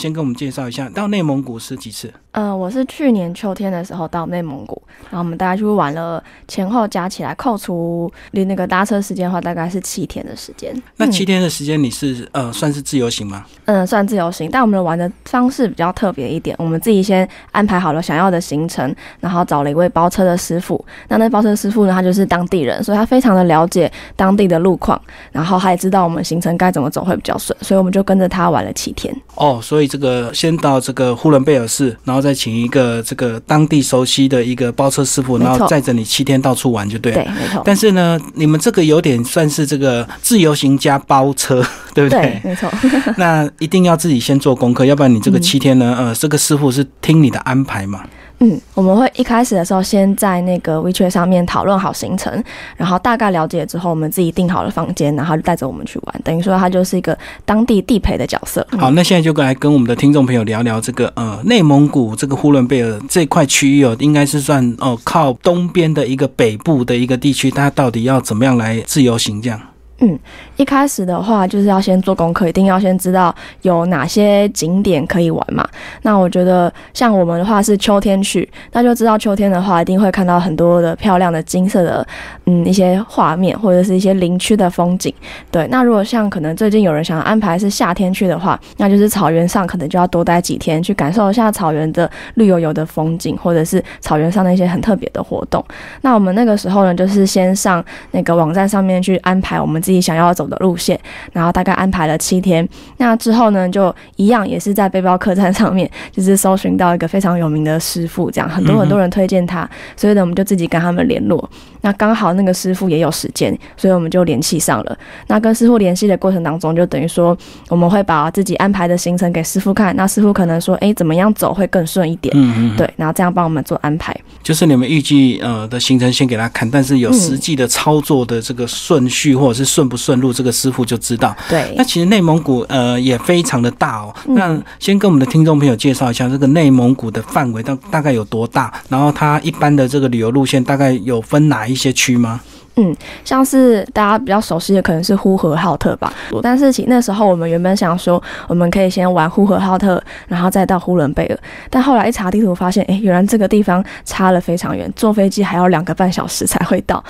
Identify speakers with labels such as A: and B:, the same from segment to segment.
A: 先跟我们介绍一下，到内蒙古是几次？
B: 嗯，我是去年秋天的时候到内蒙古，然后我们大概去玩了，前后加起来扣除离那个搭车时间的话，大概是七天的时间。
A: 那七天的时间你是呃算是自由行吗？
B: 嗯，算自由行，但我们玩的方式比较特别一点，我们自己先安排好了想要的行程，然后找了一位包车的师傅。那那包车师傅呢，他就是当地人，所以他非常的了解当地的路况，然后他也知道我们行程该怎么走会比较顺，所以我们就跟着他玩了七天。
A: 哦，所以这个先到这个呼伦贝尔市，然后再请一个这个当地熟悉的一个包车师傅，然后载着你七天到处玩就对。
B: 对，没错。
A: 但是呢，你们这个有点算是这个自由行加包车，对不对？
B: 对，没错。
A: 那一定要自己先做功课，要不然你这个七天呢，呃，这个师傅是听你的安排嘛？
B: 嗯，我们会一开始的时候先在那个 WeChat 上面讨论好行程，然后大概了解之后，我们自己订好了房间，然后就带着我们去玩。等于说他就是一个当地地陪的角色。
A: 好，那现在就来跟我们的听众朋友聊聊这个呃内蒙古这个呼伦贝尔这块区域哦，应该是算哦靠东边的一个北部的一个地区，它到底要怎么样来自由行这样？
B: 嗯，一开始的话就是要先做功课，一定要先知道有哪些景点可以玩嘛。那我觉得像我们的话是秋天去，那就知道秋天的话一定会看到很多的漂亮的金色的嗯一些画面或者是一些林区的风景。对，那如果像可能最近有人想安排是夏天去的话，那就是草原上可能就要多待几天，去感受一下草原的绿油油的风景，或者是草原上的一些很特别的活动。那我们那个时候呢，就是先上那个网站上面去安排我们。想要走的路线，然后大概安排了七天。那之后呢，就一样也是在背包客栈上面，就是搜寻到一个非常有名的师傅，这样很多很多人推荐他，所以呢，我们就自己跟他们联络。那刚好那个师傅也有时间，所以我们就联系上了。那跟师傅联系的过程当中，就等于说我们会把自己安排的行程给师傅看，那师傅可能说，哎，怎么样走会更顺一点？嗯嗯，对，然后这样帮我们做安排。
A: 就是你们预计呃的行程先给他看，但是有实际的操作的这个顺序或者是顺。顺不顺路，这个师傅就知道。
B: 对，
A: 那其实内蒙古呃也非常的大哦。那先跟我们的听众朋友介绍一下，这个内蒙古的范围大大概有多大？然后它一般的这个旅游路线大概有分哪一些区吗？
B: 嗯，像是大家比较熟悉的可能是呼和浩特吧。但是其那时候我们原本想说，我们可以先玩呼和浩特，然后再到呼伦贝尔。但后来一查地图，发现哎，原来这个地方差了非常远，坐飞机还要两个半小时才会到。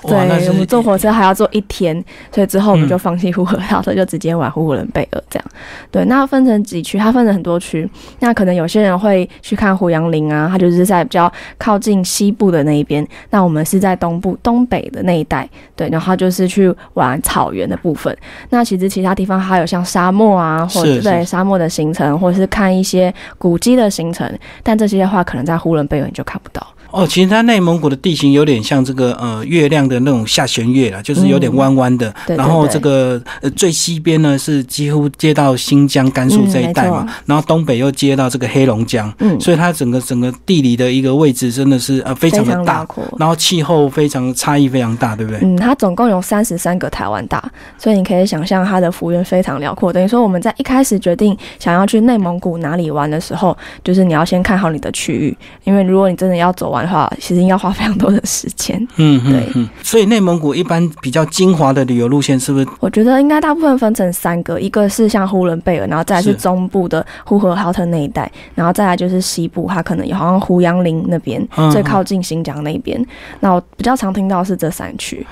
B: 对，我们坐火车还要坐一天，所以之后我们就放弃呼和浩特，就直接玩呼伦贝尔这样。对，那分成几区？它分成很多区。那可能有些人会去看胡杨林啊，它就是在比较靠近西部的那一边。那我们是在东部、东北的那一带。对，然后就是去玩草原的部分。那其实其他地方还有像沙漠啊，或者对沙漠的行程，或者是看一些古迹的行程。但这些的话，可能在呼伦贝尔你就看不到。
A: 哦，其实它内蒙古的地形有点像这个呃月亮的那种下弦月了，就是有点弯弯的。对然后这个呃最西边呢是几乎接到新疆、甘肃这一带嘛，然后东北又接到这个黑龙江，嗯所以它整个整个地理的一个位置真的是呃非常的大，然后气候非常差异非常大，对不对？
B: 嗯，它总共有三十三个台湾大，所以你可以想象它的幅员非常辽阔。等于说我们在一开始决定想要去内蒙古哪里玩的时候，就是你要先看好你的区域，因为如果你真的要走完。的话，其实要花非常多的时间。嗯，对。
A: 所以内蒙古一般比较精华的旅游路线是不是？
B: 我觉得应该大部分分成三个，一个是像呼伦贝尔，然后再来是中部的呼和浩特那一带，然后再来就是西部，它可能有好像胡杨林那边最靠近新疆那边。那我比较常听到是这三区。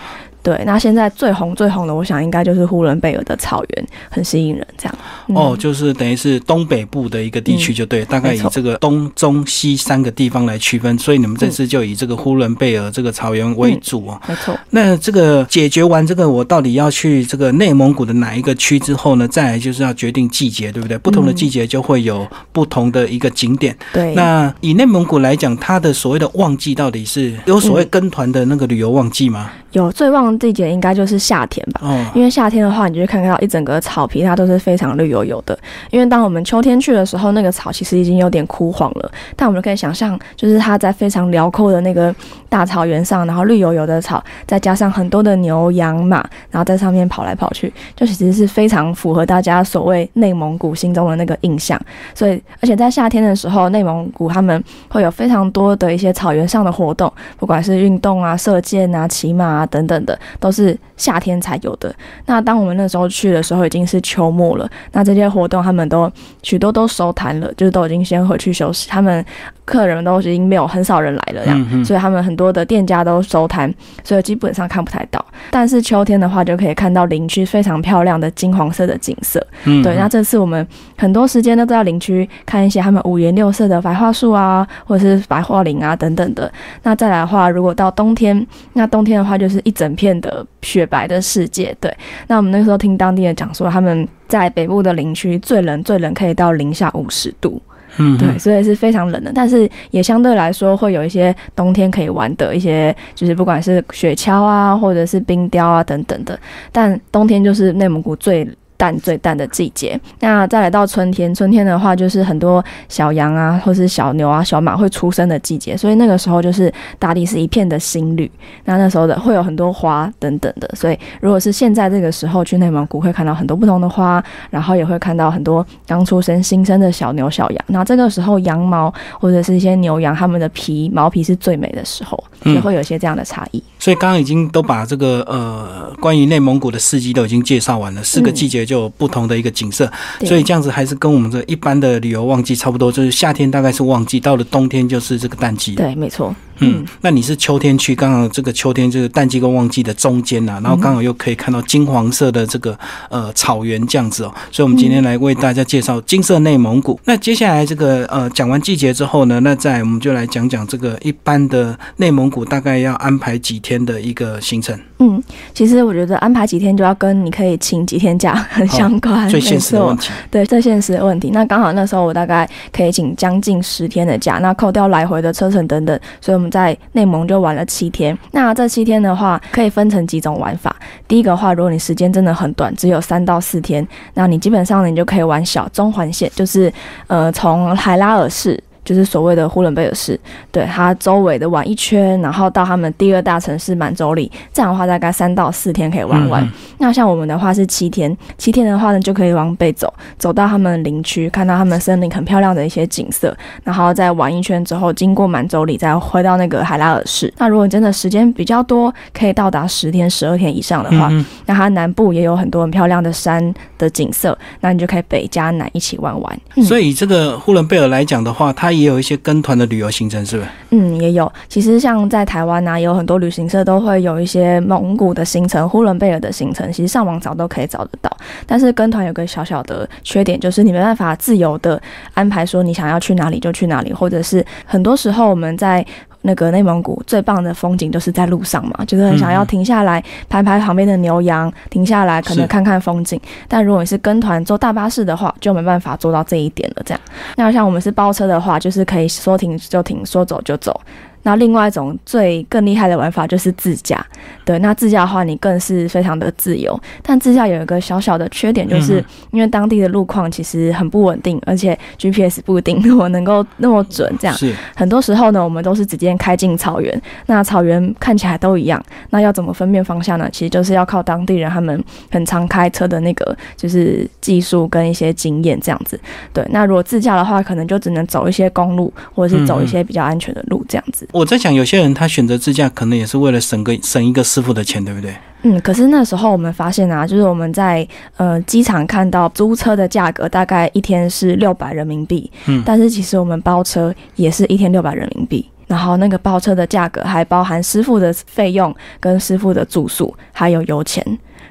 B: 对，那现在最红最红的，我想应该就是呼伦贝尔的草原，很吸引人。这样
A: 哦，就是等于是东北部的一个地区，就对，大概以这个东中西三个地方来区分。所以你们这次就以这个呼伦贝尔这个草原为主哦。
B: 没错。
A: 那这个解决完这个，我到底要去这个内蒙古的哪一个区之后呢？再来就是要决定季节，对不对？不同的季节就会有不同的一个景点。
B: 对。
A: 那以内蒙古来讲，它的所谓的旺季到底是有所谓跟团的那个旅游旺季吗？
B: 有最旺。季节应该就是夏天吧，因为夏天的话，你就会看到一整个草皮，它都是非常绿油油的。因为当我们秋天去的时候，那个草其实已经有点枯黄了，但我们可以想象，就是它在非常辽阔的那个大草原上，然后绿油油的草，再加上很多的牛羊马，然后在上面跑来跑去，就其实是非常符合大家所谓内蒙古心中的那个印象。所以，而且在夏天的时候，内蒙古他们会有非常多的一些草原上的活动，不管是运动啊、射箭啊、骑马啊啊等等的，都是夏天才有的。那当我们那时候去的时候，已经是秋末了。那这些活动他们都许多都收摊了，就是都已经先回去休息。他们客人都已经没有很少人来了，这样，所以他们很多的店家都收摊，所以基本上看不太到。但是秋天的话，就可以看到林区非常漂亮的金黄色的景色。对，那这次我们很多时间都在林区看一些他们五颜六色的白桦树啊，或者是白桦林啊等等的。那再来的话，如果到冬天，那冬天的话就是一整片的雪白的世界。对，那我们那时候听当地人讲说，他们在北部的林区最冷最冷可以到零下五十度。嗯，对，所以是非常冷的，但是也相对来说会有一些冬天可以玩的一些，就是不管是雪橇啊，或者是冰雕啊等等的，但冬天就是内蒙古最。淡最淡的季节，那再来到春天，春天的话就是很多小羊啊，或是小牛啊、小马会出生的季节，所以那个时候就是大地是一片的新绿。那那时候的会有很多花等等的，所以如果是现在这个时候去内蒙古，会看到很多不同的花，然后也会看到很多刚出生新生的小牛、小羊。那这个时候羊毛或者是一些牛羊它们的皮毛皮是最美的时候，也会有一些这样的差异。
A: 所以刚刚已经都把这个呃关于内蒙古的四季都已经介绍完了，四个季节。就有不同的一个景色，所以这样子还是跟我们这一般的旅游旺季差不多，就是夏天大概是旺季，到了冬天就是这个淡季。
B: 对，没错。
A: 嗯，那你是秋天去，刚好这个秋天就是淡季跟旺季的中间呐，然后刚好又可以看到金黄色的这个呃草原这样子哦，所以我们今天来为大家介绍金色内蒙古。那接下来这个呃讲完季节之后呢，那再我们就来讲讲这个一般的内蒙古大概要安排几天的一个行程。
B: 嗯，其实我觉得安排几天就要跟你可以请几天假很相关，
A: 最现实的问题。
B: 对，最现实的问题。那刚好那时候我大概可以请将近十天的假，那扣掉来回的车程等等，所以我们。在内蒙就玩了七天，那这七天的话可以分成几种玩法。第一个话，如果你时间真的很短，只有三到四天，那你基本上你就可以玩小中环线，就是呃从海拉尔市。就是所谓的呼伦贝尔市，对它周围的玩一圈，然后到他们第二大城市满洲里，这样的话大概三到四天可以玩完。那像我们的话是七天，七天的话呢就可以往北走，走到他们林区，看到他们森林很漂亮的一些景色，然后再玩一圈之后，经过满洲里，再回到那个海拉尔市。那如果你真的时间比较多，可以到达十天、十二天以上的话，那它南部也有很多很漂亮的山的景色，那你就可以北加南一起玩玩。
A: 所以这个呼伦贝尔来讲的话，它也有一些跟团的旅游行程，是不是？
B: 嗯，也有。其实像在台湾呢，有很多旅行社都会有一些蒙古的行程、呼伦贝尔的行程，其实上网找都可以找得到。但是跟团有个小小的缺点，就是你没办法自由的安排，说你想要去哪里就去哪里，或者是很多时候我们在。那个内蒙古最棒的风景就是在路上嘛，就是很想要停下来拍拍旁边的牛羊，停下来可能看看风景。但如果你是跟团坐大巴士的话，就没办法做到这一点了。这样，那像我们是包车的话，就是可以说停就停，说走就走。那另外一种最更厉害的玩法就是自驾，对，那自驾的话你更是非常的自由，但自驾有一个小小的缺点，就是因为当地的路况其实很不稳定，而且 GPS 不一定 我能够那么准，这样，
A: 是。
B: 很多时候呢，我们都是直接开进草原，那草原看起来都一样，那要怎么分辨方向呢？其实就是要靠当地人他们很常开车的那个就是技术跟一些经验这样子，对，那如果自驾的话，可能就只能走一些公路，或者是走一些比较安全的路这样子。
A: 我在想，有些人他选择自驾，可能也是为了省个省一个师傅的钱，对不对？
B: 嗯，可是那时候我们发现啊，就是我们在呃机场看到租车的价格大概一天是六百人民币，嗯，但是其实我们包车也是一天六百人民币，然后那个包车的价格还包含师傅的费用、跟师傅的住宿，还有油钱。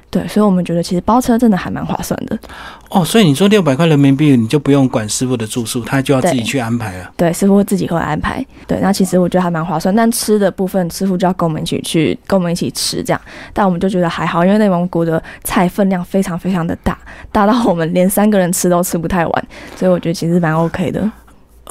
B: 对，所以我们觉得其实包车真的还蛮划算的。
A: 哦，所以你说六百块人民币，你就不用管师傅的住宿，他就要自己去安排了。
B: 对，师傅自己会安排。对，那其实我觉得还蛮划算。但吃的部分，师傅就要跟我们一起去，跟我们一起吃这样。但我们就觉得还好，因为内蒙古的菜分量非常非常的大，大到我们连三个人吃都吃不太完，所以我觉得其实蛮 OK 的。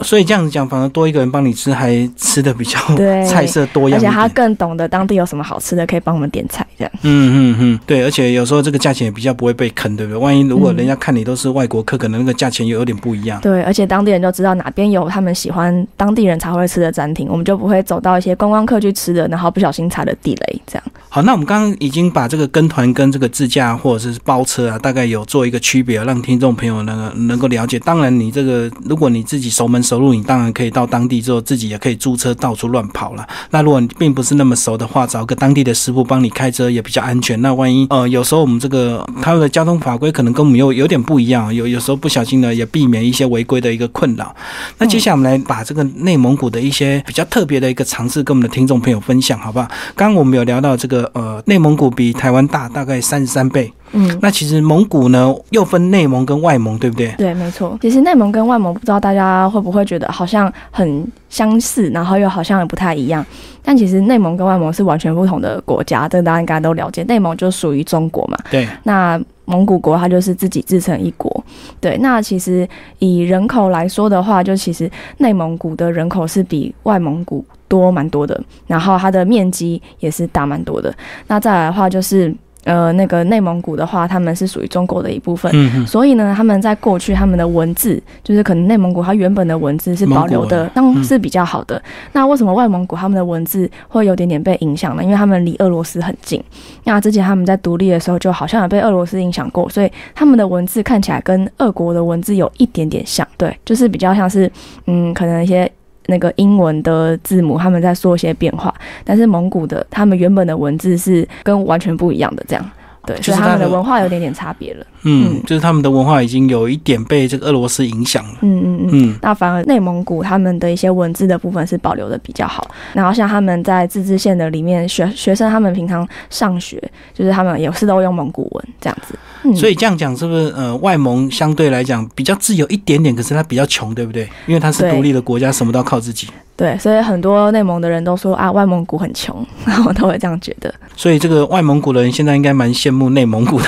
A: 所以这样子讲，反而多一个人帮你吃，还吃的比较 菜色多样，而
B: 且他更懂得当地有什么好吃的，可以帮我们点菜这样。
A: 嗯嗯嗯，对，而且有时候这个价钱也比较不会被坑，对不对？万一如果人家看你都是外国客，可能那个价钱又有点不一样。
B: 对，而且当地人就知道哪边有他们喜欢当地人才会吃的餐厅，我们就不会走到一些观光客去吃的，然后不小心踩了地雷这样。
A: 好，那我们刚刚已经把这个跟团跟这个自驾或者是包车啊，大概有做一个区别，让听众朋友呢能够了解。当然，你这个如果你自己熟门熟路，你当然可以到当地之后自己也可以租车到处乱跑了。那如果你并不是那么熟的话，找个当地的师傅帮你开车也比较安全。那万一呃有时候我们这个他们的交通法规可能跟我们有有点不一样，有有时候不小心呢也避免一些违规的一个困扰。那接下来我们来把这个内蒙古的一些比较特别的一个尝试跟我们的听众朋友分享，好不好？刚刚我们有聊到这个呃内蒙古比台湾大大概三十三倍。嗯，那其实蒙古呢又分内蒙跟外蒙，对不对？
B: 对，没错。其实内蒙跟外蒙，不知道大家会不会觉得好像很相似，然后又好像也不太一样。但其实内蒙跟外蒙是完全不同的国家，这个大家应该都了解。内蒙就属于中国嘛，
A: 对。
B: 那蒙古国它就是自己自成一国，对。那其实以人口来说的话，就其实内蒙古的人口是比外蒙古多蛮多的，然后它的面积也是大蛮多的。那再来的话就是。呃，那个内蒙古的话，他们是属于中国的一部分，所以呢，他们在过去他们的文字，就是可能内蒙古它原本的文字是保留的，当是比较好的。那为什么外蒙古他们的文字会有点点被影响呢？因为他们离俄罗斯很近，那之前他们在独立的时候就好像有被俄罗斯影响过，所以他们的文字看起来跟俄国的文字有一点点像，对，就是比较像是，嗯，可能一些。那个英文的字母，他们在说一些变化，但是蒙古的他们原本的文字是跟完全不一样的，这样。对，就是他们的文化有点点差别了。
A: 嗯，就是他们的文化已经有一点被这个俄罗斯影响了。
B: 嗯嗯嗯。那反而内蒙古他们的一些文字的部分是保留的比较好。然后像他们在自治县的里面，学学生他们平常上学，就是他们也是都用蒙古文这样子。
A: 所以这样讲是不是呃外蒙相对来讲比较自由一点点，可是它比较穷，对不对？因为它是独立的国家，什么都要靠自己。
B: 对，所以很多内蒙的人都说啊，外蒙古很穷，然后都会这样觉得。
A: 所以这个外蒙古的人现在应该蛮羡慕内蒙古的，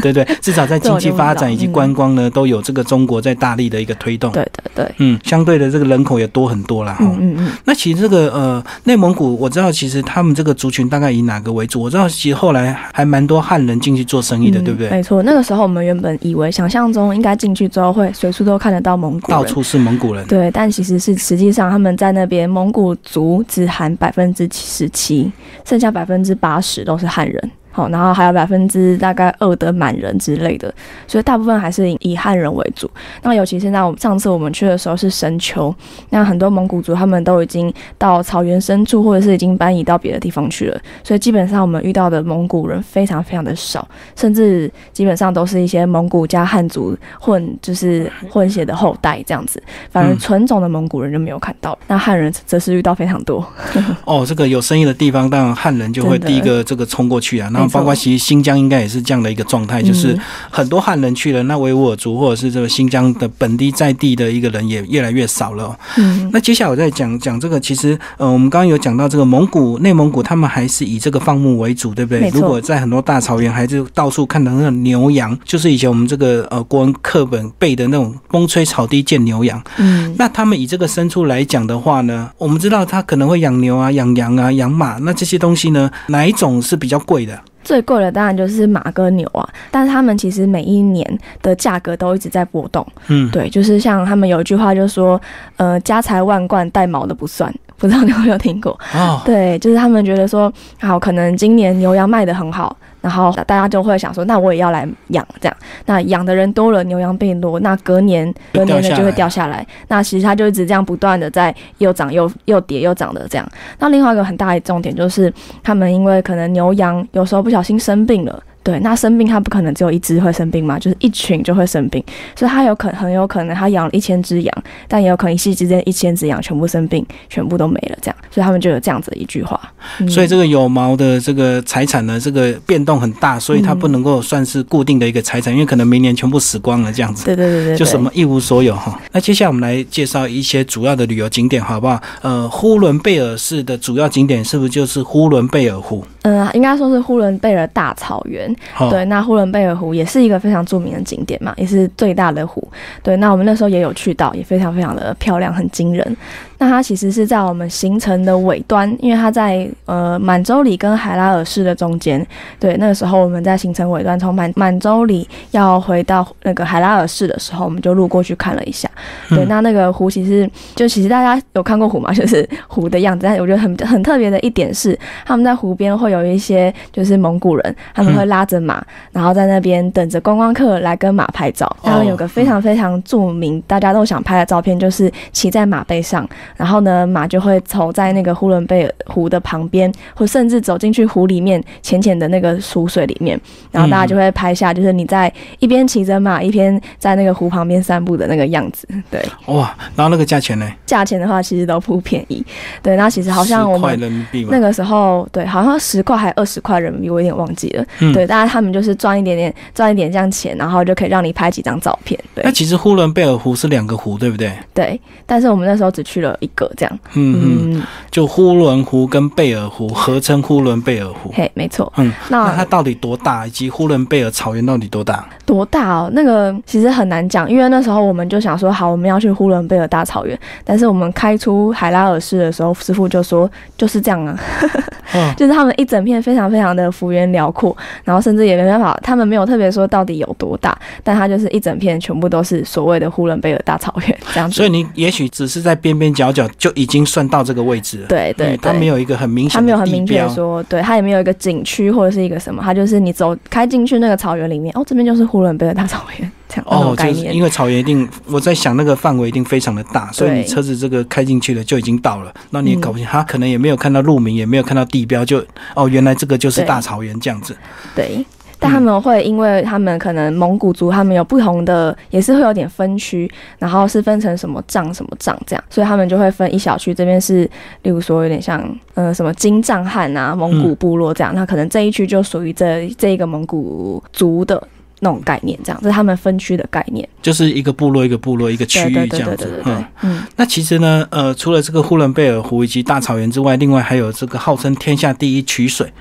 A: 对对？至少在经济发展以及观光呢，都有这个中国在大力的一个推动。
B: 对对对，
A: 嗯，相对的这个人口也多很多了。嗯嗯嗯。那其实这个呃内蒙古，我知道其实他们这个族群大概以哪个为主？我知道其实后来还蛮多汉人进去做生意的，对不对？
B: 没错，那个时候我们原本以为想象中应该进去之后会随处都看得到蒙古，
A: 到处是蒙古人。
B: 对，但其实是实际上他们在那边蒙古。族只含百分之七十七，剩下百分之八十都是汉人。好，然后还有百分之大概二的满人之类的，所以大部分还是以汉人为主。那尤其现在我们上次我们去的时候是深秋，那很多蒙古族他们都已经到草原深处，或者是已经搬移到别的地方去了，所以基本上我们遇到的蒙古人非常非常的少，甚至基本上都是一些蒙古加汉族混，就是混血的后代这样子。反而纯种的蒙古人就没有看到，那汉人则是遇到非常多。
A: 哦，这个有生意的地方，当然汉人就会第一个这个冲过去啊。那包括其实新疆应该也是这样的一个状态，就是很多汉人去了，那维吾尔族或者是这个新疆的本地在地的一个人也越来越少了。嗯，那接下来我再讲讲这个，其实呃，我们刚刚有讲到这个蒙古、内蒙古，他们还是以这个放牧为主，对不对？如果在很多大草原，还是到处看到那种牛羊，就是以前我们这个呃国文课本背的那种“风吹草低见牛羊”。嗯，那他们以这个牲畜来讲的话呢，我们知道他可能会养牛啊、养羊啊、养马，那这些东西呢，哪一种是比较贵的？
B: 最贵的当然就是马跟牛啊，但是他们其实每一年的价格都一直在波动。嗯，对，就是像他们有一句话，就是说，呃，家财万贯带毛的不算。不知道你有没有听过？哦，对，就是他们觉得说，好，可能今年牛羊卖的很好，然后大家就会想说，那我也要来养这样。那养的人多了，牛羊变多，那隔年隔年的就会掉下来。那其实它就一直这样不断的在又涨又又跌又涨的这样。那另外一个很大的重点就是，他们因为可能牛羊有时候不小心生病了。对，那生病它不可能只有一只会生病嘛，就是一群就会生病，所以它有可很有可能它养了一千只羊，但也有可能一夕之间一千只羊全部生病，全部都没了这样，所以他们就有这样子的一句话。
A: 所以这个有毛的这个财产呢，这个变动很大，所以它不能够算是固定的一个财产，因为可能明年全部死光了这样子。
B: 对对对对，
A: 就什么一无所有哈。那接下来我们来介绍一些主要的旅游景点好不好？呃，呼伦贝尔市的主要景点是不是就是呼伦贝尔湖？
B: 嗯，应该说是呼伦贝尔大草原。对，那呼伦贝尔湖也是一个非常著名的景点嘛，也是最大的湖。对，那我们那时候也有去到，也非常非常的漂亮，很惊人。那它其实是在我们行程的尾端，因为它在呃满洲里跟海拉尔市的中间。对，那个时候我们在行程尾端，从满满洲里要回到那个海拉尔市的时候，我们就路过去看了一下。对，那那个湖其实就其实大家有看过湖吗？就是湖的样子。但我觉得很很特别的一点是，他们在湖边会有一些就是蒙古人，他们会拉着马，然后在那边等着观光客来跟马拍照。他们有个非常非常著名，大家都想拍的照片，就是骑在马背上，然后呢，马就会走在那个呼伦贝尔湖的旁边，或甚至走进去湖里面浅浅的那个湖水里面，然后大家就会拍下，就是你在一边骑着马，一边在那个湖旁边散步的那个样子。对，
A: 哇，然后那个价钱呢？
B: 价钱的话，其实都不便宜。对，那其实好像我们那个时候，对，好像十块还二十块人民币，我有点忘记了。对，但是他们就是赚一点点，赚一点这样钱，然后就可以让你拍几张照片。对，
A: 那其实呼伦贝尔湖是两个湖，对不对？
B: 对，但是我们那时候只去了一个，这样。嗯
A: 嗯，就呼伦湖跟贝尔湖合称呼伦贝尔湖。
B: 嘿，没错。
A: 嗯，那它到底多大？以及呼伦贝尔草原到底多大？
B: 多大哦？那个其实很难讲，因为那时候我们就想说，好，我们要去呼伦贝尔大草原，但是我们开出海拉尔市的时候，师傅就说就是这样啊，就是他们一整片非常非常的幅员辽阔，然后甚至也没办法，他们没有特别说到底有多大，但他就是一整片全部都是所谓的呼伦贝尔大草原这样子。
A: 所以你也许只是在边边角角就已经算到这个位置了。
B: 对对，
A: 他没有一个很明显，
B: 他没有很明确说，对，他也没有一个景区或者是一个什么，他就是你走开进去那个草原里面，哦，这边就是呼伦贝尔大草原。这样哦，
A: 就是因为草原一定，我在想那个范围一定非常的大，所以你车子这个开进去了就已经到了，那你也搞不清，他可能也没有看到路名，也没有看到地标，就哦，原来这个就是大草原这样子。
B: 对，但他们会，因为他们可能蒙古族，他们有不同的，也是会有点分区，然后是分成什么藏什么藏这样，所以他们就会分一小区，这边是，例如说有点像，呃，什么金藏汉啊，蒙古部落这样，那可能这一区就属于这这一个蒙古族的。那种概念，这样这是他们分区的概念，
A: 就是一个部落一个部落一个区域这样子。
B: 嗯嗯。
A: 那其实呢，呃，除了这个呼伦贝尔湖以及大草原之外，另外还有这个号称天下第一曲水，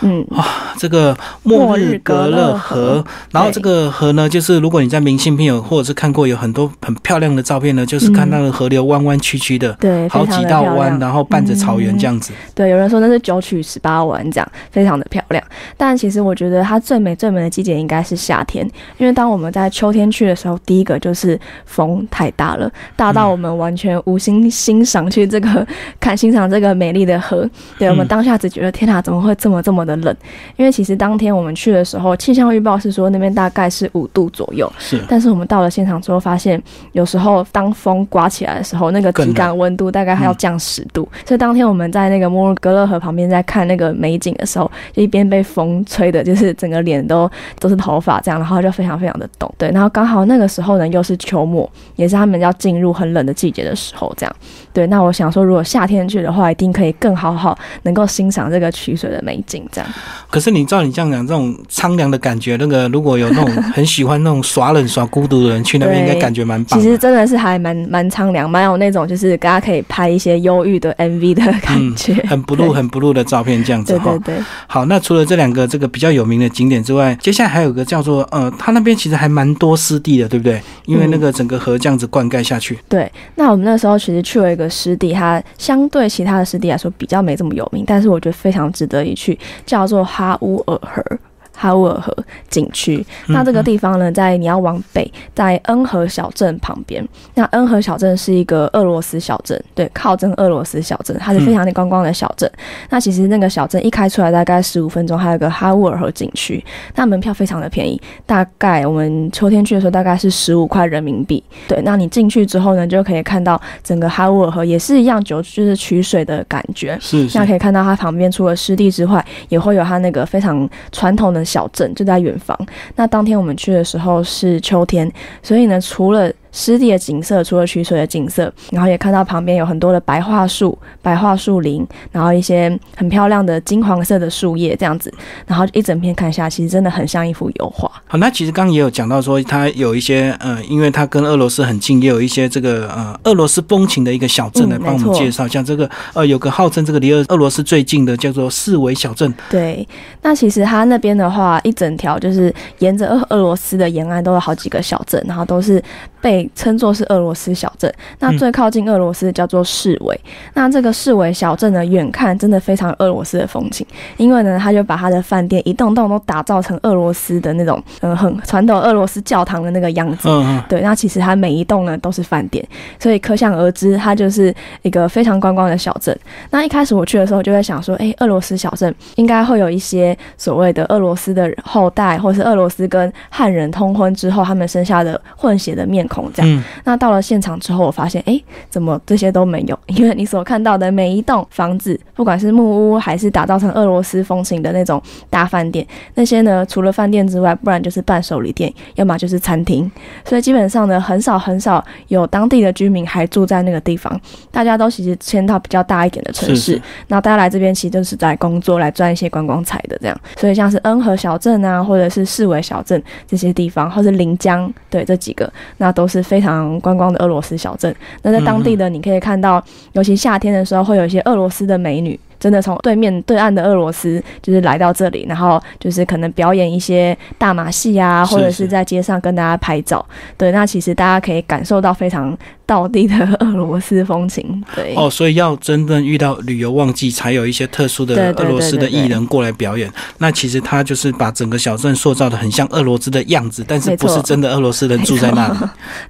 B: 嗯
A: 啊，这个末日格勒河。然后这个河呢，就是如果你在明信片有或者是看过有很多很漂亮的照片呢，就是看到的河流弯弯曲曲的，
B: 对，
A: 好几道弯，然后伴着草原这样子。
B: 对，有人说那是九曲十八弯，这样非常的漂亮。但其实我觉得它最美最美的季节应该是夏。天，因为当我们在秋天去的时候，第一个就是风太大了，大到我们完全无心欣赏去这个看欣赏这个美丽的河。对我们当下只觉得天哪，怎么会这么这么的冷？因为其实当天我们去的时候，气象预报是说那边大概是五度左右，
A: 是。
B: 但是我们到了现场之后，发现有时候当风刮起来的时候，那个体感温度大概还要降十度。所以当天我们在那个摩尔格勒河旁边在看那个美景的时候，就一边被风吹的，就是整个脸都都是头发这样。然后就非常非常的冻，对，然后刚好那个时候呢又是秋末，也是他们要进入很冷的季节的时候，这样，对，那我想说，如果夏天去的话，一定可以更好好能够欣赏这个曲水的美景，这样。
A: 可是你照你这样讲，这种苍凉的感觉，那个如果有那种很喜欢那种耍冷耍孤独的人去那边，应该感觉蛮棒。
B: 其实真的是还蛮蛮苍凉，蛮有那种就是大家可以拍一些忧郁的 MV 的感觉，
A: 很不露 很不露的照片这样子
B: 哈。对对对。
A: 好，那除了这两个这个比较有名的景点之外，接下来还有个叫做。呃，它那边其实还蛮多湿地的，对不对？因为那个整个河这样子灌溉下去。
B: 对，那我们那时候其实去了一个湿地，它相对其他的湿地来说比较没这么有名，但是我觉得非常值得一去，叫做哈乌尔河。哈乌尔河景区，那这个地方呢，在你要往北，在恩河小镇旁边。那恩河小镇是一个俄罗斯小镇，对，靠近俄罗斯小镇，它是非常的观光的小镇。那其实那个小镇一开出来大概十五分钟，还有个哈乌尔河景区，那门票非常的便宜，大概我们秋天去的时候大概是十五块人民币。对，那你进去之后呢，就可以看到整个哈乌尔河也是一样，就就是取水的感觉。
A: 是，
B: 那可以看到它旁边除了湿地之外，也会有它那个非常传统的。小镇就在远方。那当天我们去的时候是秋天，所以呢，除了湿地的景色，除了取水的景色，然后也看到旁边有很多的白桦树、白桦树林，然后一些很漂亮的金黄色的树叶，这样子，然后一整片看下，其实真的很像一幅油画。
A: 好，那其实刚刚也有讲到说，它有一些呃，因为它跟俄罗斯很近，也有一些这个呃俄罗斯风情的一个小镇来帮我们介绍，像这个呃有个号称这个离俄俄罗斯最近的叫做四维小镇。
B: 对，那其实它那边的话，一整条就是沿着俄俄罗斯的沿岸都有好几个小镇，然后都是被。被称作是俄罗斯小镇。那最靠近俄罗斯叫做市委。那这个市委小镇呢，远看真的非常俄罗斯的风情，因为呢，他就把他的饭店一栋栋都打造成俄罗斯的那种，嗯，很传统俄罗斯教堂的那个样子。嗯嗯。对，那其实它每一栋呢都是饭店，所以可想而知，它就是一个非常观光的小镇。那一开始我去的时候，就在想说，哎，俄罗斯小镇应该会有一些所谓的俄罗斯的后代，或是俄罗斯跟汉人通婚之后他们生下的混血的面孔这样。那到了现场之后，我发现，哎，怎么这些都没有？因为你所看到的每一栋房子，不管是木屋还是打造成俄罗斯风情的那种大饭店，那些呢，除了饭店之外，不然就是伴手礼店，要么就是餐厅。所以基本上呢，很少很少有当地的居民还住在那个地方，大家都其实迁到比较大一点的城市。那大家来这边其实就是在工作，来赚一些观光财的这样。所以像是恩和小镇啊，或者是市委小镇这些地方，或是临江，对这几个，那都是非常观光的俄罗斯小镇。那在当地的你可以看到，尤其夏天的时候，会有一些俄罗斯的美女。真的从对面对岸的俄罗斯，就是来到这里，然后就是可能表演一些大马戏啊，或者是在街上跟大家拍照。对，那其实大家可以感受到非常道地的俄罗斯风情。对
A: 哦，所以要真正遇到旅游旺季，才有一些特殊的俄罗斯的艺人过来表演。那其实他就是把整个小镇塑造的很像俄罗斯的样子，但是不是真的俄罗斯人住在那里。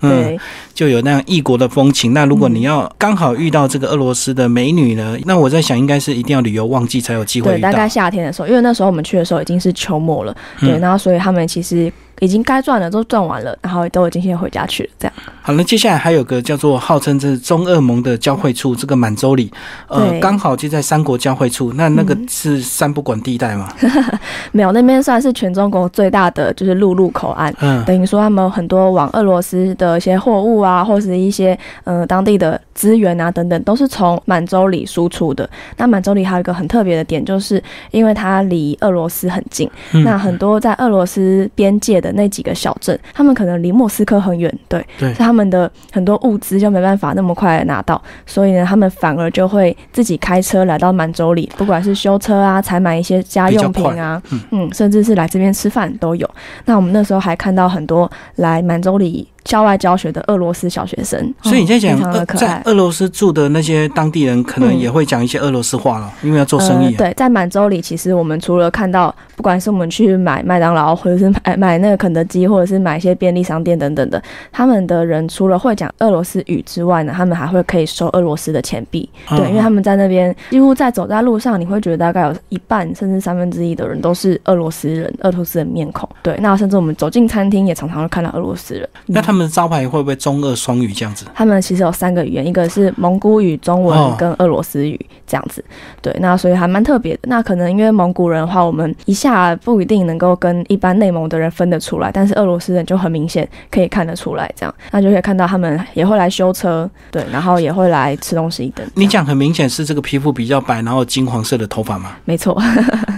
B: 嗯，
A: 就有那样异国的风情。那如果你要刚好遇到这个俄罗斯的美女呢？那我在想，应该是。一定要旅游旺季才有机会。
B: 对，大概夏天的时候，因为那时候我们去的时候已经是秋末了。对，然后所以他们其实。已经该赚的都赚完了，然后都已经先回家去了。这样
A: 好，那接下来还有个叫做号称是中俄盟的交汇处，这个满洲里，呃，刚好就在三国交汇处。那那个是三不管地带吗？
B: 没有，那边算是全中国最大的就是陆路口岸。嗯，等于说他们很多往俄罗斯的一些货物啊，或是一些呃当地的资源啊等等，都是从满洲里输出的。那满洲里还有一个很特别的点，就是因为它离俄罗斯很近，那很多在俄罗斯边界的。的那几个小镇，他们可能离莫斯科很远，对，
A: 对，
B: 他们的很多物资就没办法那么快拿到，所以呢，他们反而就会自己开车来到满洲里，不管是修车啊，采买一些家用品啊，嗯，甚至是来这边吃饭都有。那我们那时候还看到很多来满洲里。校外教学的俄罗斯小学生，
A: 所以你在讲在俄罗斯住的那些当地人，可能也会讲一些俄罗斯话了，因为要做生意。
B: 对，在满洲里，其实我们除了看到，不管是我们去买麦当劳，或者是买 买那个肯德基，或者是买一些便利商店等等的，他们的人除了会讲俄罗斯语之外呢，他们还会可以收俄罗斯的钱币。对，因为他们在那边几乎在走在路上，你会觉得大概有一半甚至三分之一的人都是俄罗斯人，俄罗斯的面孔。对，那甚至我们走进餐厅，也常常会看到俄罗斯人。
A: 那他们的招牌会不会中俄双语这样子？
B: 他们其实有三个语言，一个是蒙古语、中文跟俄罗斯语这样子。对，那所以还蛮特别的。那可能因为蒙古人的话，我们一下不一定能够跟一般内蒙的人分得出来，但是俄罗斯人就很明显可以看得出来。这样，那就可以看到他们也会来修车，对，然后也会来吃东西等。
A: 你讲很明显是这个皮肤比较白，然后金黄色的头发嘛？
B: 没错。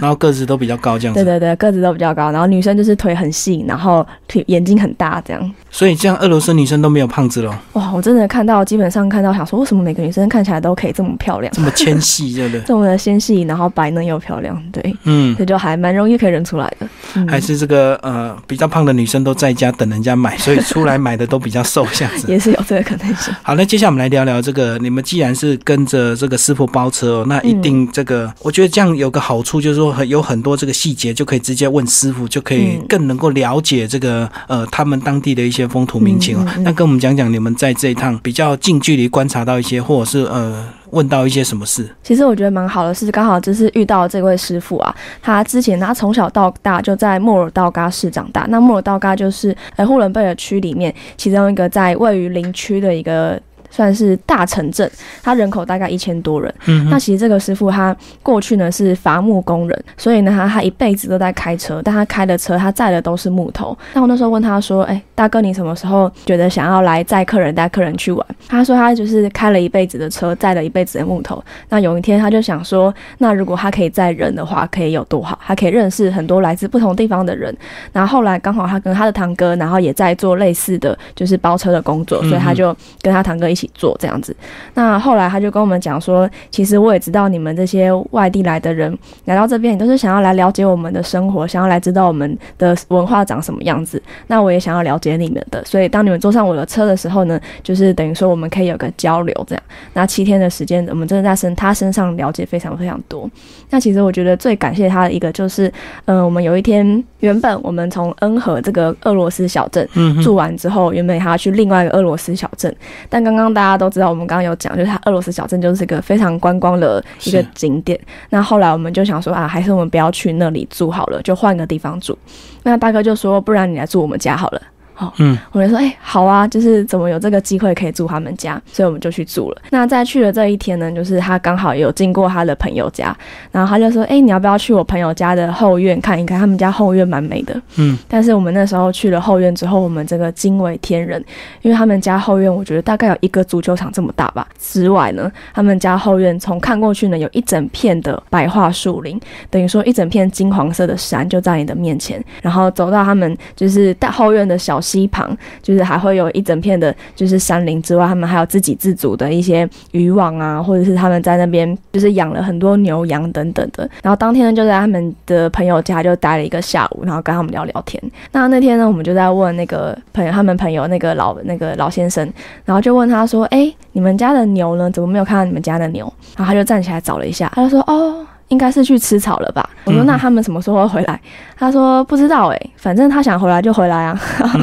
A: 然后个子都比较高，这样子。
B: 对对对，个子都比较高。然后女生就是腿很细，然后腿眼睛很大，这样。
A: 所以这样俄罗斯女生都没有胖子了。
B: 哇，我真的看到，基本上看到，想说为什么每个女生看起来都可以这么漂亮，
A: 这么纤细，对不对？
B: 这么的纤细，然后白嫩又漂亮，对，嗯，这就还蛮容易可以认出来的。
A: 还是这个呃比较胖的女生都在家等人家买，所以出来买的都比较瘦，这样子
B: 也是有这个可能性。
A: 好，那接下来我们来聊聊这个，你们既然是跟着这个师傅包车哦，那一定这个，我觉得这样有个好处就是说，很有很多这个细节就可以直接问师傅，就可以更能够了解这个呃他们当地的一些风土民情哦。那跟我们讲讲，你们在这一趟比较近距离观察到一些，或者是呃问到一些什么事？
B: 其实我觉得蛮好的，是刚好就是遇到这位师傅啊，他之前他从小到大就在莫尔道嘎市长大，那莫尔道嘎就是呃呼伦贝尔区里面其中一个在位于林区的一个。算是大城镇，它人口大概一千多人。嗯，那其实这个师傅他过去呢是伐木工人，所以呢他他一辈子都在开车，但他开的车他载的都是木头。那我那时候问他说：“哎，大哥，你什么时候觉得想要来载客人带客人去玩？”他说他就是开了一辈子的车，载了一辈子的木头。那有一天他就想说，那如果他可以载人的话，可以有多好？他可以认识很多来自不同地方的人。然后后来刚好他跟他的堂哥，然后也在做类似的就是包车的工作，所以他就跟他堂哥一起。起做这样子。那后来他就跟我们讲说，其实我也知道你们这些外地来的人来到这边，你都是想要来了解我们的生活，想要来知道我们的文化长什么样子。那我也想要了解你们的，所以当你们坐上我的车的时候呢，就是等于说我们可以有个交流这样。那七天的时间，我们真的在身他身上了解非常非常多。那其实我觉得最感谢他的一个就是，嗯，我们有一天原本我们从恩和这个俄罗斯小镇住完之后，原本还要去另外一个俄罗斯小镇，但刚刚大家都知道，我们刚刚有讲，就是它俄罗斯小镇就是一个非常观光的一个景点。那后来我们就想说啊，还是我们不要去那里住好了，就换个地方住。那大哥就说，不然你来住我们家好了。好，嗯，我就说，哎，好啊，就是怎么有这个机会可以住他们家，所以我们就去住了。那在去的这一天呢，就是他刚好有经过他的朋友家，然后他就说，哎，你要不要去我朋友家的后院看一看？他们家后院蛮美的，嗯。但是我们那时候去了后院之后，我们这个惊为天人，因为他们家后院，我觉得大概有一个足球场这么大吧。之外呢，他们家后院从看过去呢，有一整片的白桦树林，等于说一整片金黄色的山就在你的面前。然后走到他们就是大后院的小。溪旁就是还会有一整片的，就是山林之外，他们还有自给自足的一些渔网啊，或者是他们在那边就是养了很多牛羊等等的。然后当天呢，就在他们的朋友家就待了一个下午，然后跟他们聊聊天。那那天呢，我们就在问那个朋友，他们朋友那个老那个老先生，然后就问他说：“哎，你们家的牛呢？怎么没有看到你们家的牛？”然后他就站起来找了一下，他就说：“哦。”应该是去吃草了吧？我说那他们什么时候会回来？他说不知道哎，反正他想回来就回来啊，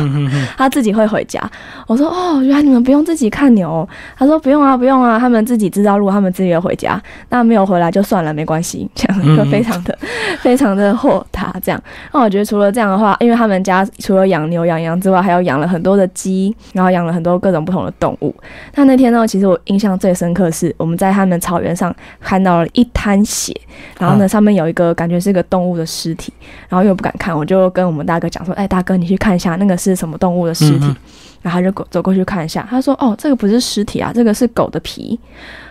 B: 他自己会回家。我说哦，原来你们不用自己看牛。他说不用啊，不用啊，他们自己知道路，他们自己会回家。那没有回来就算了，没关系，这样就非常的 非常的豁达。这样，那我觉得除了这样的话，因为他们家除了养牛养羊之外，还有养了很多的鸡，然后养了很多各种不同的动物。那那天呢，其实我印象最深刻是我们在他们草原上看到了一滩血。然后呢，上面有一个感觉是一个动物的尸体，然后又不敢看，我就跟我们大哥讲说：“哎，大哥，你去看一下那个是什么动物的尸体。”然后他就走走过去看一下，他说：“哦，这个不是尸体啊，这个是狗的皮。”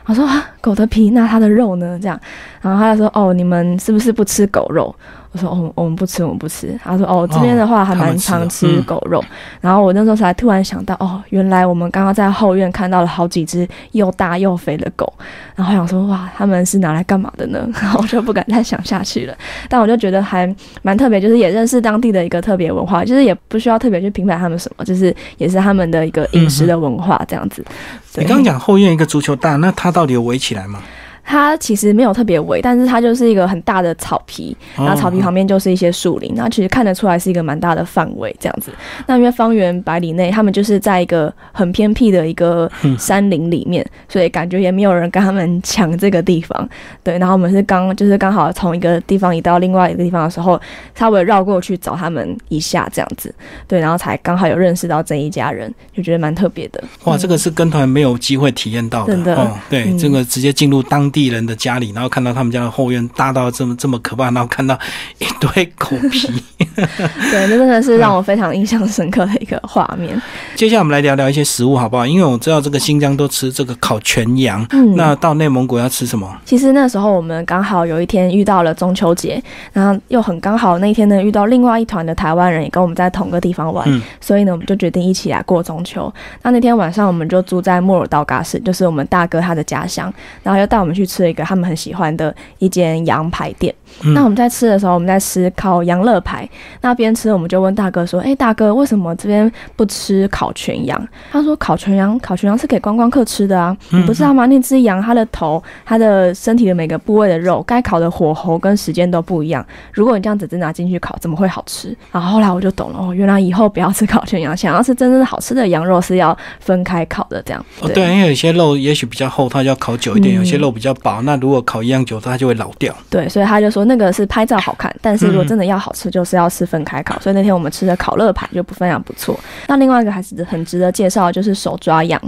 B: 我说：“啊，狗的皮，那它的肉呢？”这样，然后他就说：“哦，你们是不是不吃狗肉？”我说哦，我们不吃，我们不吃。他说哦，这边的话还蛮常吃狗肉。然后我那时候才突然想到，哦，原来我们刚刚在后院看到了好几只又大又肥的狗。然后想说哇，他们是拿来干嘛的呢？然后我就不敢再想下去了。但我就觉得还蛮特别，就是也认识当地的一个特别文化，就是也不需要特别去评判他们什么，就是也是他们的一个饮食的文化这样子。
A: 你刚刚讲后院一个足球大，那它到底有围起来吗？
B: 它其实没有特别围，但是它就是一个很大的草皮，然后草皮旁边就是一些树林，然后其实看得出来是一个蛮大的范围这样子。那因为方圆百里内，他们就是在一个很偏僻的一个山林里面，所以感觉也没有人跟他们抢这个地方。对，然后我们是刚就是刚好从一个地方移到另外一个地方的时候，稍微绕过去找他们一下这样子。对，然后才刚好有认识到这一家人，就觉得蛮特别的。
A: 哇，这个是跟团没有机会体验到的。
B: 真的，
A: 对，这个直接进入当。地人的家里，然后看到他们家的后院大到这么这么可怕，然后看到一堆狗皮，
B: 对，那真的是让我非常印象深刻的一个画面。
A: 接下来我们来聊聊一些食物好不好？因为我知道这个新疆都吃这个烤全羊，嗯，那到内蒙古要吃什么？
B: 其实那时候我们刚好有一天遇到了中秋节，然后又很刚好那一天呢遇到另外一团的台湾人也跟我们在同个地方玩，所以呢我们就决定一起来过中秋。那那天晚上我们就住在莫尔道嘎市，就是我们大哥他的家乡，然后又带我们去。吃了一个他们很喜欢的一间羊排店。那我们在吃的时候，我们在吃烤羊肋排。那边吃，我们就问大哥说：“哎，大哥，为什么这边不吃烤全羊？”他说：“烤全羊，烤全羊是给观光客吃的啊，你不知道吗？那只羊它的头、它的身体的每个部位的肉，该烤的火候跟时间都不一样。如果你这样子只拿进去烤，怎么会好吃？”然后后来我就懂了，哦，原来以后不要吃烤全羊，想要吃真正好吃的羊肉是要分开烤的，这样。
A: 哦，对，因为有些肉也许比较厚，它就要烤久一点；有些肉比较薄，那如果烤一样久，它就会老掉。
B: 对，所以他就说。那个是拍照好看，但是如果真的要好吃，就是要吃分开烤。所以那天我们吃的烤乐排就不非常不错。那另外一个还是很值得介绍，就是手抓羊。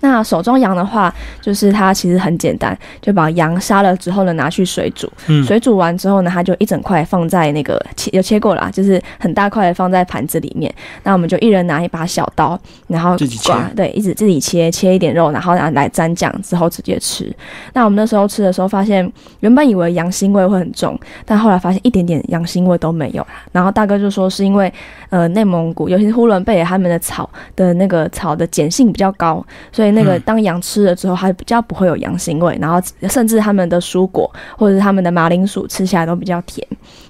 B: 那手抓羊的话，就是它其实很简单，就把羊杀了之后呢，拿去水煮。嗯水煮完之后呢，它就一整块放在那个切，有切过了，就是很大块的放在盘子里面。那我们就一人拿一把小刀，然后
A: 自己切，
B: 对，一直自己切，切一点肉，然后拿来沾酱之后直接吃。那我们那时时候吃的时候发现，原本以为羊腥味会很重，但后来发现一点点羊腥味都没有。然后大哥就说是因为，呃，内蒙古尤其是呼伦贝尔他们的草的那个草的碱性比较高，所以那个当羊吃了之后，它比较不会有羊腥味。然后甚至他们的蔬果或者是他们的马铃薯吃起来都比较甜。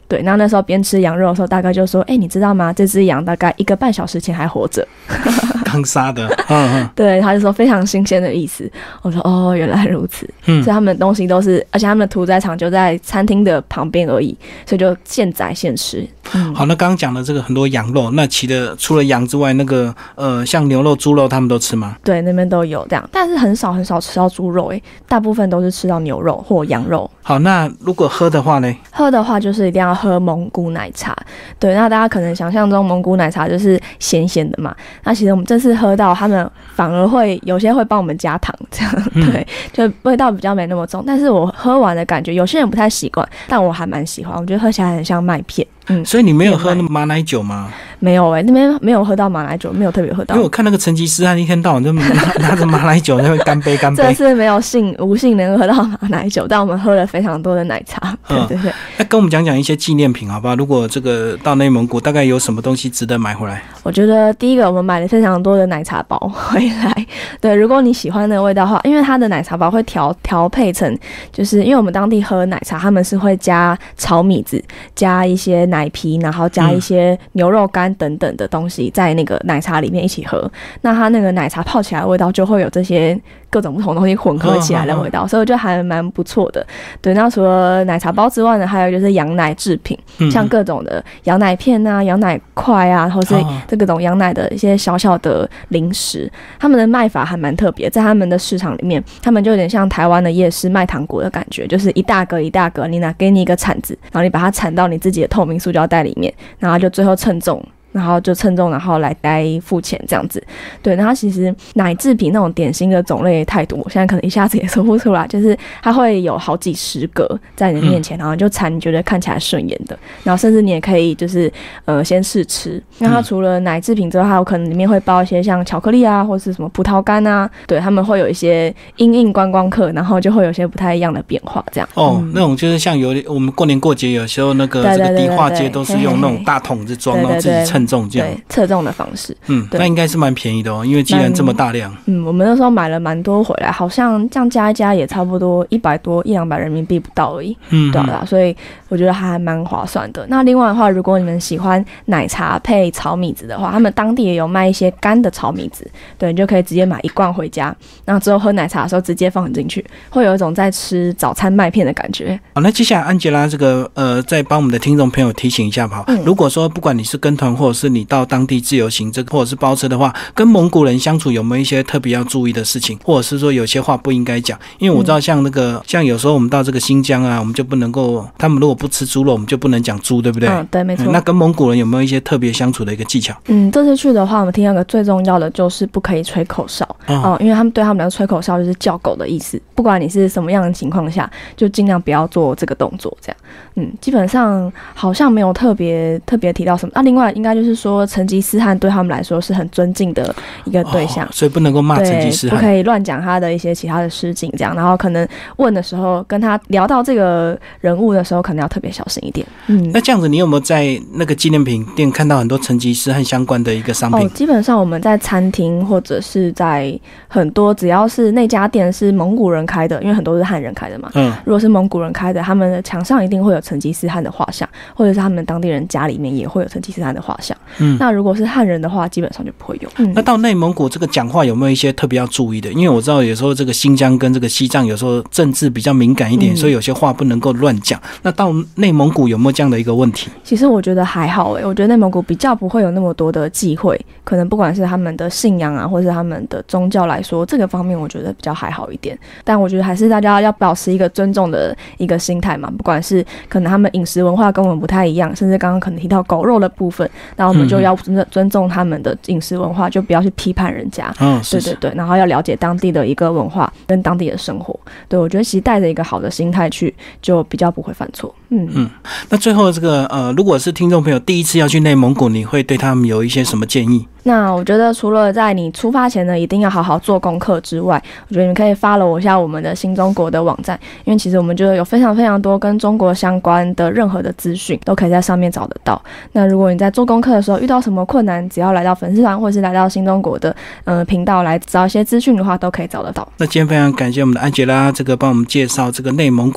B: 对，然后那时候边吃羊肉的时候，大哥就说：“哎，你知道吗？这只羊大概一个半小时前还活着，
A: 刚杀的。”嗯嗯，
B: 对，他就说非常新鲜的意思。我说：“哦，原来如此。”嗯，所以他们的东西都是，而且他们的屠宰场就在餐厅的旁边而已，所以就现宰现吃。
A: 嗯好，那刚刚讲的这个很多羊肉，那其的除了羊之外，那个呃，像牛肉、猪肉，他们都吃吗？
B: 对，那边都有这样，但是很少很少吃到猪肉，哎，大部分都是吃到牛肉或羊肉。
A: 好，那如果喝的话呢？
B: 喝的话就是一定要喝蒙古奶茶。对，那大家可能想象中蒙古奶茶就是咸咸的嘛。那其实我们这次喝到，他们反而会有些会帮我们加糖，这样 对，就味道比较没那么重。但是我喝完的感觉，有些人不太习惯，但我还蛮喜欢。我觉得喝起来很像麦片。
A: 嗯，所以你没有喝那马奶酒吗？
B: 没有哎，那边没有喝到马来酒，没有特别喝到。
A: 因为我看那个成吉思汗一天到晚就拿 拿着马来酒，那会干杯干杯。
B: 这次没有幸无幸能喝到马来酒，但我们喝了非常多的奶茶。对对对，
A: 那跟我们讲讲一些纪念品好不好？如果这个到内蒙古，大概有什么东西值得买回来？
B: 我觉得第一个，我们买了非常多的奶茶包回来。对，如果你喜欢那个味道的话，因为它的奶茶包会调调配成，就是因为我们当地喝奶茶，他们是会加炒米子，加一些奶皮，然后加一些牛肉干等等的东西在那个奶茶里面一起喝。那它那个奶茶泡起来的味道就会有这些。各种不同东西混合起来的味道，所以我觉得还蛮不错的。对，那除了奶茶包之外呢，还有就是羊奶制品，像各种的羊奶片啊、羊奶块啊，或是这各种羊奶的一些小小的零食，他们的卖法还蛮特别。在他们的市场里面，他们就有点像台湾的夜市卖糖果的感觉，就是一大格一大格，你拿给你一个铲子，然后你把它铲到你自己的透明塑胶袋里面，然后就最后称重。然后就称重，然后来待付钱这样子，对。然后其实奶制品那种点心的种类太多，我现在可能一下子也说不出来。就是它会有好几十个在你面前，然后就馋你觉得看起来顺眼的，然后甚至你也可以就是呃先试吃。那它除了奶制品之外，还有可能里面会包一些像巧克力啊，或者是什么葡萄干啊，对他们会有一些阴应观光客，然后就会有些不太一样的变化这样。
A: 哦，那种就是像有我们过年过节有时候那个这个迪化街都是用那种大桶子装，然后自己称。重这样
B: 侧重的方式，
A: 嗯，那应该是蛮便宜的哦，因为既然这么大量，
B: 嗯，我们那时候买了蛮多回来，好像这样加一加也差不多一百多一两百人民币不到而已，嗯，对啊，所以我觉得还蛮划算的。那另外的话，如果你们喜欢奶茶配炒米子的话，他们当地也有卖一些干的炒米子，对你就可以直接买一罐回家，然后之后喝奶茶的时候直接放进去，会有一种在吃早餐麦片的感觉。
A: 好，那接下来安吉拉这个呃，再帮我们的听众朋友提醒一下吧。如果说不管你是跟团或是你到当地自由行，这个或者是包车的话，跟蒙古人相处有没有一些特别要注意的事情，或者是说有些话不应该讲？因为我知道，像那个像有时候我们到这个新疆啊，我们就不能够，他们如果不吃猪肉，我们就不能讲猪，对不对？
B: 嗯，对，没错。
A: 那跟蒙古人有没有一些特别相处的一个技巧？
B: 嗯，这次去的话，我们听到个最重要的就是不可以吹口哨哦，因为他们对他们来说吹口哨就是叫狗的意思。不管你是什么样的情况下，就尽量不要做这个动作，这样。嗯，基本上好像没有特别特别提到什么。那另外应该就是说，成吉思汗对他们来说是很尊敬的一个对象，
A: 所以不能够骂成吉思汗，
B: 不可以乱讲他的一些其他的事情，这样。然后可能问的时候，跟他聊到这个人物的时候，可能要特别小心一点。
A: 嗯，那这样子，你有没有在那个纪念品店看到很多成吉思汗相关的一个商品？
B: 哦，基本上我们在餐厅或者是在很多只要是那家店是蒙古人开的，因为很多是汉人开的嘛。嗯，如果是蒙古人开的，他们的墙上一定会有。成吉思汗的画像，或者是他们当地人家里面也会有成吉思汗的画像。嗯，那如果是汉人的话，基本上就不会有。
A: 那到内蒙古这个讲话有没有一些特别要注意的？因为我知道有时候这个新疆跟这个西藏有时候政治比较敏感一点，所以有些话不能够乱讲。那到内蒙古有没有这样的一个问题？
B: 其实我觉得还好诶，我觉得内蒙古比较不会有那么多的忌讳，可能不管是他们的信仰啊，或是他们的宗教来说，这个方面我觉得比较还好一点。但我觉得还是大家要保持一个尊重的一个心态嘛，不管是。可能他们饮食文化跟我们不太一样，甚至刚刚可能提到狗肉的部分，那我们就要尊尊重他们的饮食文化，就不要去批判人家。嗯，对对对，然后要了解当地的一个文化跟当地的生活。对我觉得其实带着一个好的心态去，就比较不会犯错。嗯
A: 嗯，那最后这个呃，如果是听众朋友第一次要去内蒙古，你会对他们有一些什么建议？
B: 那我觉得除了在你出发前呢，一定要好好做功课之外，我觉得你可以发了我一下我们的新中国的网站，因为其实我们就有非常非常多跟中国相关的任何的资讯都可以在上面找得到。那如果你在做功课的时候遇到什么困难，只要来到粉丝团或者是来到新中国的呃频道来找一些资讯的话，都可以找得到。
A: 那今天非常感谢我们的安杰拉，这个帮我们介绍这个内蒙古。